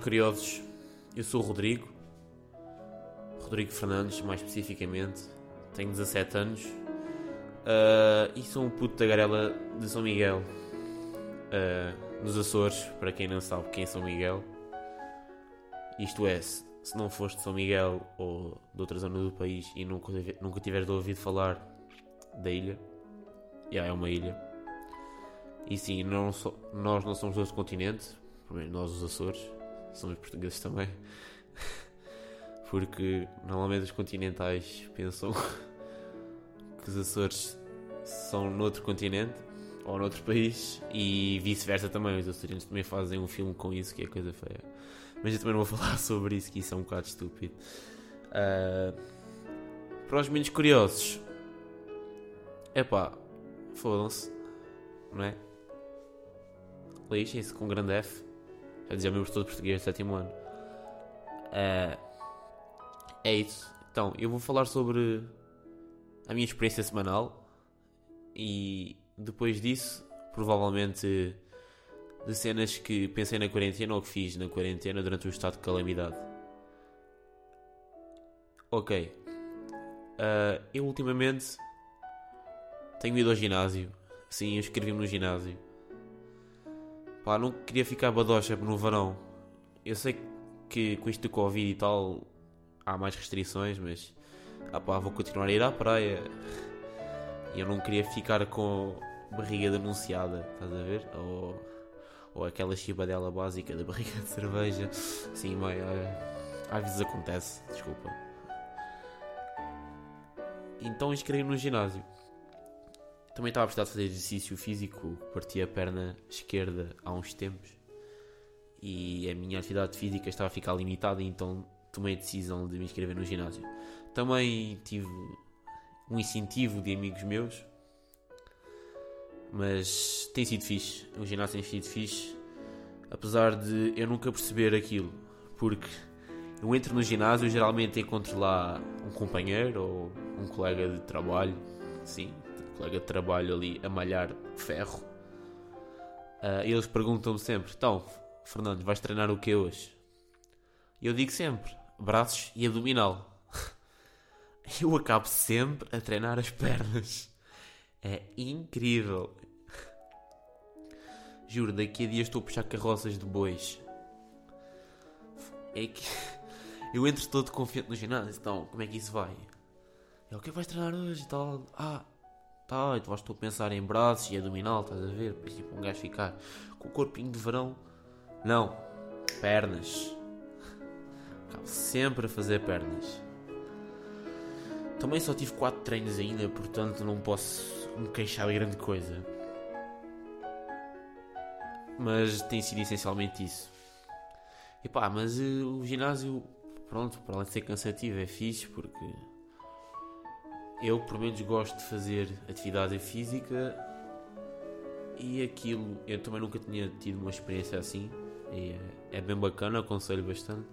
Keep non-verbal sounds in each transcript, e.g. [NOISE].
Curiosos, eu sou o Rodrigo, Rodrigo Fernandes, mais especificamente. Tenho 17 anos uh, e sou um puto da garela de São Miguel, uh, nos Açores, para quem não sabe quem é São Miguel. Isto é, se não foste de São Miguel ou de outra zona do país e nunca, nunca tiveres ouvido falar da ilha, já é uma ilha. E sim, não so, nós não somos do outro continente, nós os Açores, somos portugueses também. Porque normalmente os continentais pensam que os Açores são noutro continente ou noutro país e vice-versa também. Os açorianos também fazem um filme com isso, que é coisa feia. Mas eu também não vou [LAUGHS] falar sobre isso, que isso é um bocado estúpido. Uh, para os menos curiosos, é pá, fodam-se, não é? Lixem-se com grande F. Já dizia o meu de português, sétimo ano. Uh, é isso. Então, eu vou falar sobre a minha experiência semanal e depois disso, provavelmente de cenas que pensei na quarentena ou que fiz na quarentena durante o estado de calamidade. Ok. Uh, eu ultimamente tenho ido ao ginásio. Sim, eu inscrevi-me no ginásio. Pá, não queria ficar badocha no verão. Eu sei que com isto do Covid e tal há mais restrições, mas ah pá, vou continuar a ir à praia. E eu não queria ficar com barriga denunciada, estás a ver? Ou, ou aquela chibadela básica da barriga de cerveja. Sim, mãe, às vezes acontece, desculpa. Então inscrevi no ginásio. Também estava a precisar de fazer exercício físico, parti a perna esquerda há uns tempos e a minha atividade física estava a ficar limitada, então tomei a decisão de me inscrever no ginásio. Também tive um incentivo de amigos meus, mas tem sido fixe. O ginásio tem sido fixe, apesar de eu nunca perceber aquilo, porque eu entro no ginásio geralmente encontro lá um companheiro ou um colega de trabalho, sim, colega de trabalho ali a malhar ferro. Uh, eles perguntam-me sempre: então, Fernando, vais treinar o que hoje? E eu digo sempre: braços e abdominal. [LAUGHS] Eu acabo sempre a treinar as pernas. É incrível. Juro, daqui a dias estou a puxar carroças de bois. É que [LAUGHS] eu entro todo confiante no ginásio. Então, como é que isso vai? É o que vais treinar hoje e tal? Ah, tá. Então estou a pensar em braços e abdominal, estás a ver? Depois, tipo, um gajo ficar com o corpinho de verão. Não, pernas. Acabo sempre a fazer pernas. Também só tive 4 treinos ainda, portanto não posso me queixar de grande coisa. Mas tem sido essencialmente isso. E pá, mas uh, o ginásio, pronto, para além de ser cansativo, é fixe porque eu, por menos, gosto de fazer atividade física e aquilo, eu também nunca tinha tido uma experiência assim. É, é bem bacana, aconselho bastante.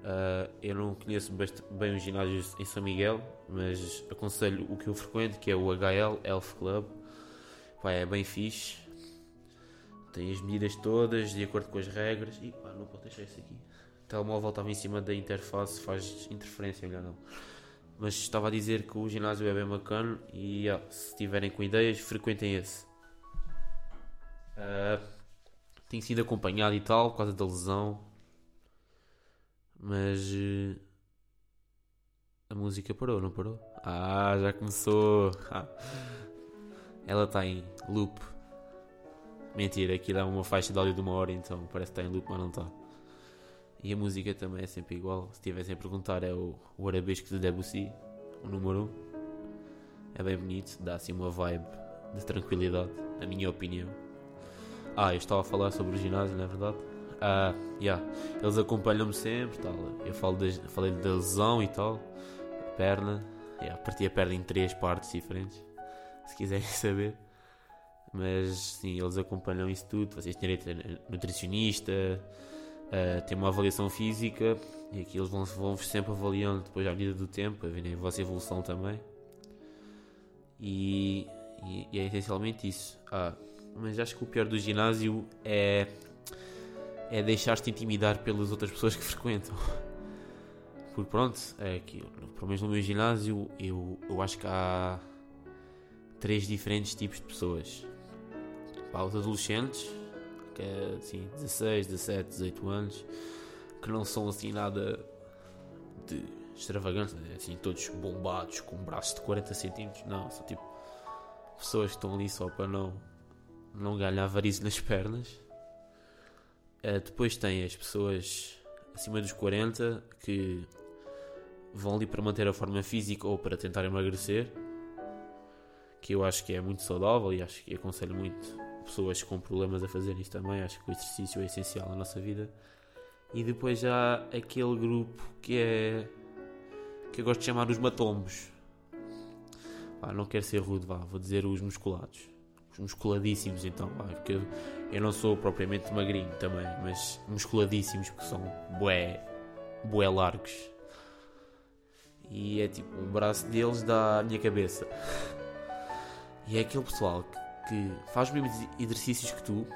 Uh, eu não conheço bem os ginásios em São Miguel, mas aconselho o que eu frequento, que é o HL Elf Club. Pá, é bem fixe. Tem as medidas todas de acordo com as regras. E pá, não pode deixar isso aqui. O telemóvel estava em cima da interface, faz interferência, melhor não. Mas estava a dizer que o ginásio é bem bacana e se tiverem com ideias, frequentem esse. Uh, tenho sido acompanhado e tal, por causa da lesão mas uh, a música parou, não parou? Ah, já começou! Ah. [LAUGHS] Ela está em loop. Mentira, aqui dá uma faixa de áudio de uma hora, então parece que está em loop, mas não está. E a música também é sempre igual. Se tivessem a perguntar, é o, o Arabesco de Debussy, o número 1. Um. É bem bonito, dá assim uma vibe de tranquilidade, na minha opinião. Ah, eu estava a falar sobre o ginásio, não é verdade? Uh, yeah. Eles acompanham-me sempre. Tal. Eu falo de, falei da lesão e tal. A perna. Yeah, parti a perna em três partes diferentes. Se quiserem [LAUGHS] saber. Mas sim, eles acompanham isso tudo. Vocês têm direito a nutricionista. Uh, tem uma avaliação física. E aqui eles vão, vão sempre avaliando depois à medida do tempo. A verem a vossa evolução também. E, e, e é essencialmente isso. Ah, mas acho que o pior do ginásio é é deixar-te intimidar pelas outras pessoas que [LAUGHS] frequentam. Porque pronto, é que, pelo menos no meu ginásio, eu, eu acho que há três diferentes tipos de pessoas. Pá, os adolescentes, é assim, 16, 17, 18 anos, que não são assim nada de extravagante, né? assim, todos bombados, com braços de 40 centímetros. Não, são tipo pessoas que estão ali só para não, não ganhar varizes nas pernas. Uh, depois tem as pessoas acima dos 40 que vão ali para manter a forma física ou para tentar emagrecer, que eu acho que é muito saudável e acho que aconselho muito pessoas com problemas a fazer isto também. Acho que o exercício é essencial na nossa vida. E depois já aquele grupo que é que eu gosto de chamar os matombos. Não quero ser rude, vá, vou dizer os musculados. Os musculadíssimos então, porque eu, eu não sou propriamente magrinho também, mas musculadíssimos porque são bué, bué largos. E é tipo, um braço deles dá a minha cabeça. E é aquele pessoal que, que faz os mesmos exercícios que tu.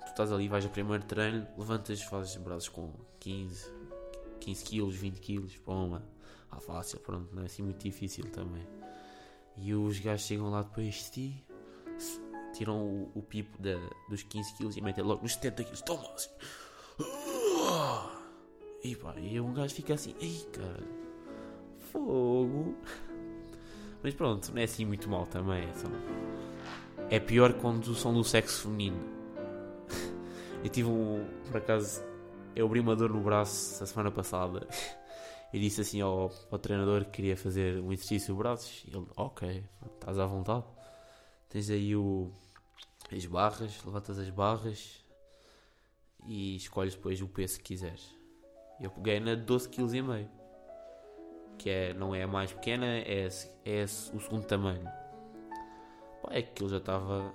Tu estás ali, vais a primeiro treino, levantas, fazes braços com 15, 15 quilos, 20 quilos, pô, ah, fácil, pronto, não é assim muito difícil também. E os gajos chegam lá depois de ti, tiram o, o pipo da, dos 15 quilos e metem logo nos 70 quilos, toma assim. E pá, e um gajo fica assim, ei cara, fogo. Mas pronto, não é assim muito mal também. É, só... é pior quando são do sexo feminino. Eu tive um, por acaso, eu abri uma dor no braço a semana passada e disse assim ao, ao treinador que queria fazer um exercício de braços. E ele, ok, estás à vontade. Tens aí o, as barras, levantas as barras e escolhes depois o peso que quiseres. Eu peguei na 12,5 kg, que é, não é a mais pequena, é, é o segundo tamanho. Pá, é que ele já estava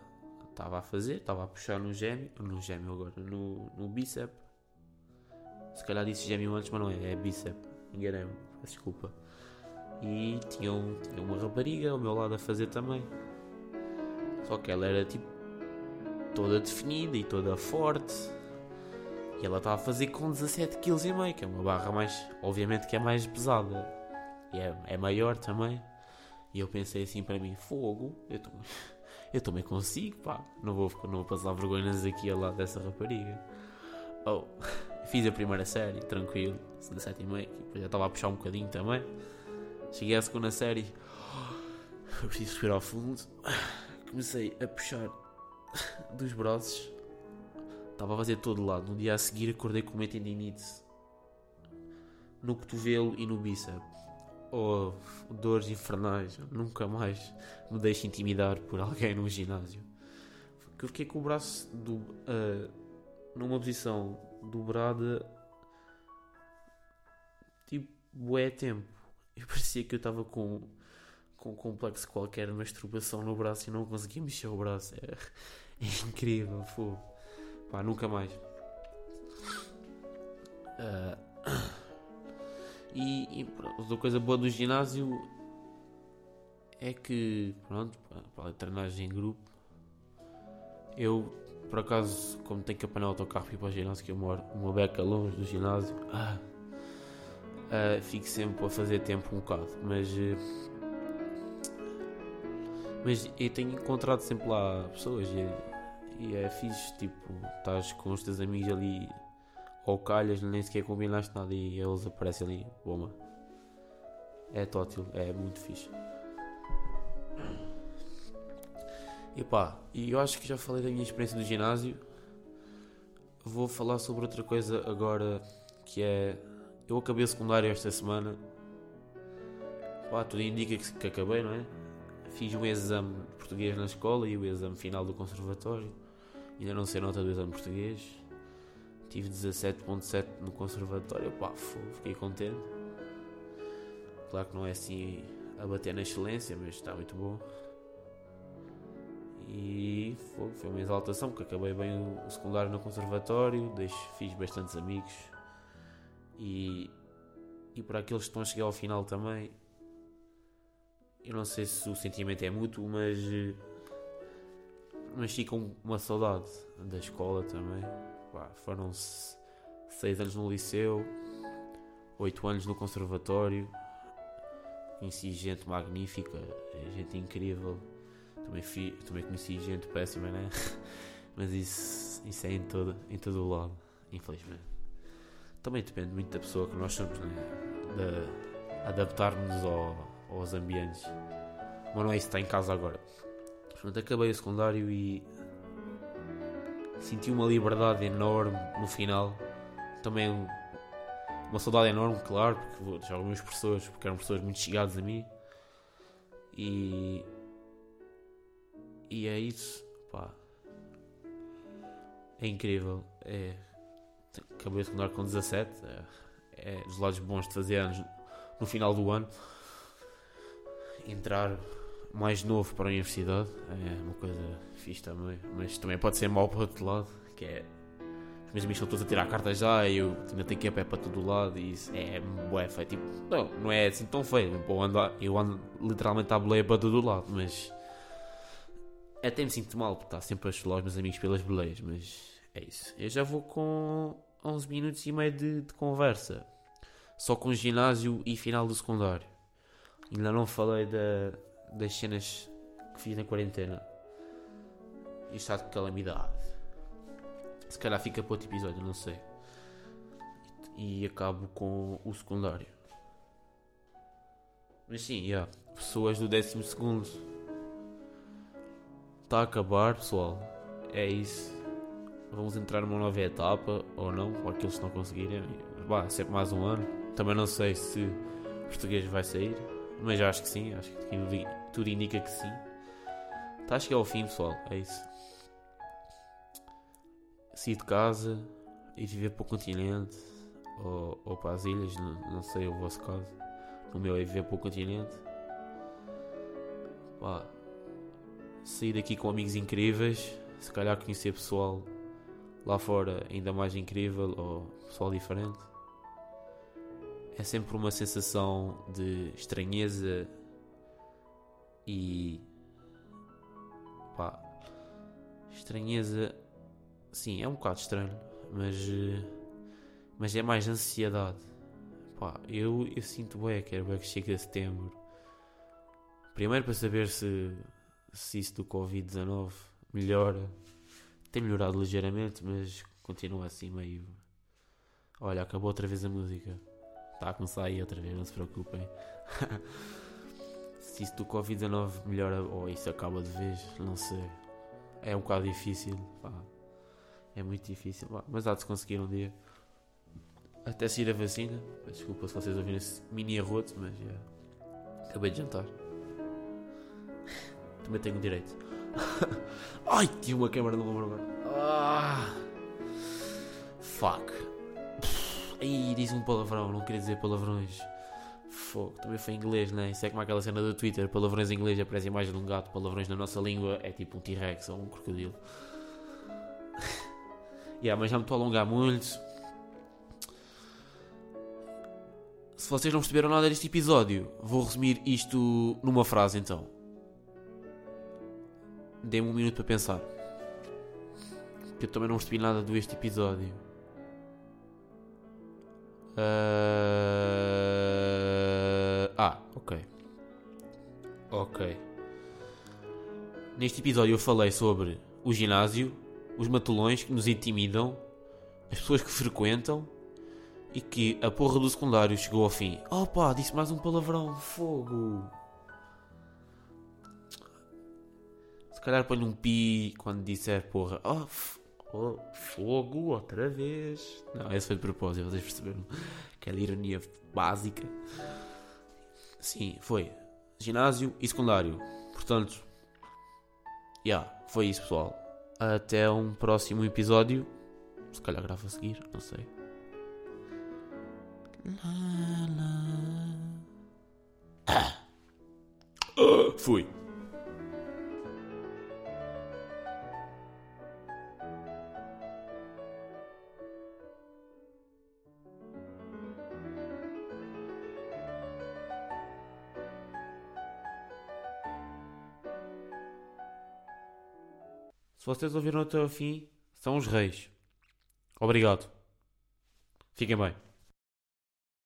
estava a fazer, estava a puxar no gêmeo, no gêmeo agora, no, no bíceps se calhar disse gêmeo antes, mas não é, é bíceps. Enganei-me, desculpa. E tinha, um, tinha uma rapariga ao meu lado a fazer também. Só que ela era tipo toda definida e toda forte. E ela estava a fazer com 17,5 kg, que é uma barra mais, obviamente que é mais pesada. E é, é maior também. E eu pensei assim para mim, fogo, eu, tô, [LAUGHS] eu também consigo, pá. Não vou, não vou passar vergonhas aqui ao lado dessa rapariga. Oh. [LAUGHS] Fiz a primeira série, tranquilo, da sétima, depois já estava a puxar um bocadinho também. Cheguei à segunda série, [SIGHS] eu preciso respirar ao fundo. [SIGHS] Comecei a puxar [LAUGHS] dos braços, estava a fazer todo lado. No dia a seguir, acordei com uma tendinite no cotovelo e no bíceps. Oh, dores infernais, nunca mais me deixe intimidar por alguém no ginásio. Que eu fiquei com o braço do, uh, numa posição dobrada tipo bué tempo. Eu parecia que eu estava com, com um complexo qualquer masturbação no braço e não conseguia mexer o braço. É, é incrível, fogo. Pá, nunca mais. Uh, e, e pronto, coisa boa do ginásio é que, pronto, para a treinagem em grupo, eu por acaso, como tenho que apanhar o autocarro para ir para o ginásio, que eu moro uma beca longe do ginásio, ah, ah, fico sempre a fazer tempo um bocado. Mas, uh, mas eu tenho encontrado sempre lá pessoas e, e é fixe. Tipo, estás com os teus amigos ali ou calhas, nem sequer combinaste nada e eles aparecem ali, bomba. É tótil, é muito fixe. E pá, e eu acho que já falei da minha experiência do ginásio. Vou falar sobre outra coisa agora que é. Eu acabei o secundário esta semana. Pá, tudo indica que, que acabei, não é? Fiz um exame de português na escola e o exame final do conservatório. Ainda não sei nota do exame português. Tive 17.7 no conservatório. Pá, fiquei contente. Claro que não é assim a bater na excelência, mas está muito bom. E foi, uma exaltação, porque acabei bem o, o secundário no conservatório, deixo, fiz bastantes amigos. E, e para aqueles que estão a chegar ao final também, eu não sei se o sentimento é mútuo, mas, mas fica uma saudade da escola também. Pá, foram 6 anos no liceu, 8 anos no conservatório. Conheci gente magnífica, gente incrível. Também, fi, também conheci gente péssima, né? [LAUGHS] Mas isso, isso é em todo, em todo o lado, infelizmente. Também depende muito da pessoa que nós somos, né? De adaptar-nos ao, aos ambientes. Mas não é isso está em casa agora. Portanto, acabei o secundário e senti uma liberdade enorme no final. Também uma saudade enorme, claro, porque já algumas pessoas, porque eram pessoas muito chegadas a mim. E. E é isso, pá. É incrível. É. Acabei de secundário com 17. É, é dos lados bons de fazer anos no final do ano. Entrar mais novo para a universidade é uma coisa fixe também, mas também pode ser mau para o outro lado, que é os meus amigos estão todos a tirar a carta já e eu ainda tenho que ir a pé para todo lado e isso é bué feio. Tipo, não, não é assim tão feio. Eu ando, eu ando literalmente à boleia para todo lado, mas até me sinto mal porque está sempre a chular os meus amigos pelas boleias, mas é isso. Eu já vou com 11 minutos e meio de, de conversa, só com ginásio e final do secundário. Ainda não falei da, das cenas que fiz na quarentena. E está de calamidade. Se calhar fica para outro episódio, não sei. E, acabo com o secundário. Mas sim, yeah, pessoas do décimo segundo. Está a acabar, pessoal. É isso. Vamos entrar numa nova etapa, ou não, ou aqueles que não conseguirem. Bah, sempre mais um ano. Também não sei se português vai sair. Mas acho que sim, acho que tudo indica que sim. Está a chegar ao fim, pessoal. É isso. Sair de casa e viver para o continente ou, ou para as ilhas, não, não, sei o vosso caso. O meu é viver para o continente. Pá, sair daqui com amigos incríveis, se calhar conhecer pessoal lá fora ainda mais incrível ou pessoal diferente. É sempre uma sensação de estranheza e pá, estranheza, sim, é um bocado estranho, mas, mas é mais ansiedade. Pá, eu, eu sinto bem, quero bem que chegue a setembro. Primeiro para saber se, se isso do Covid-19 melhora. Tem melhorado ligeiramente, mas continua assim meio. Olha, acabou outra vez a música. Está a começar aí outra vez, não se preocupem. [LAUGHS] se isso do Covid-19 melhora ou isso acaba de vez, não sei. É um bocado difícil, pá. É muito difícil, pá. mas há de se conseguir um dia. Até se ir a vacina. Desculpa se vocês ouvirem esse mini arroto, mas já. Acabei de jantar. Também tenho direito. [LAUGHS] Ai, tive uma câmera no ombro agora. Ah, fuck. Aí diz um palavrão, não queria dizer palavrões. Fogo, também foi em inglês, né? Isso é como aquela cena do Twitter: palavrões em inglês aparece a imagem de um gato, palavrões na nossa língua é tipo um T-Rex ou um crocodilo. [LAUGHS] yeah, mas já me estou a alongar muito. Se vocês não perceberam nada deste episódio, vou resumir isto numa frase então. Dê-me um minuto para pensar. Eu também não percebi nada deste episódio. Uh... Ah, ok. Ok. Neste episódio eu falei sobre o ginásio, os matulões que nos intimidam, as pessoas que frequentam e que a porra do secundário chegou ao fim. Opa, disse mais um palavrão, fogo. Se calhar ponho um pi quando disser porra. Oh, Oh, fogo, outra vez. Não, esse foi de propósito, vocês perceberam? Aquela ironia básica. Sim, foi. Ginásio e secundário. Portanto, yeah, foi isso, pessoal. Até um próximo episódio. Se calhar gravo a seguir, não sei. Ah. Uh, fui. Vocês ouviram até ao fim, são os reis. Obrigado. Fiquem bem.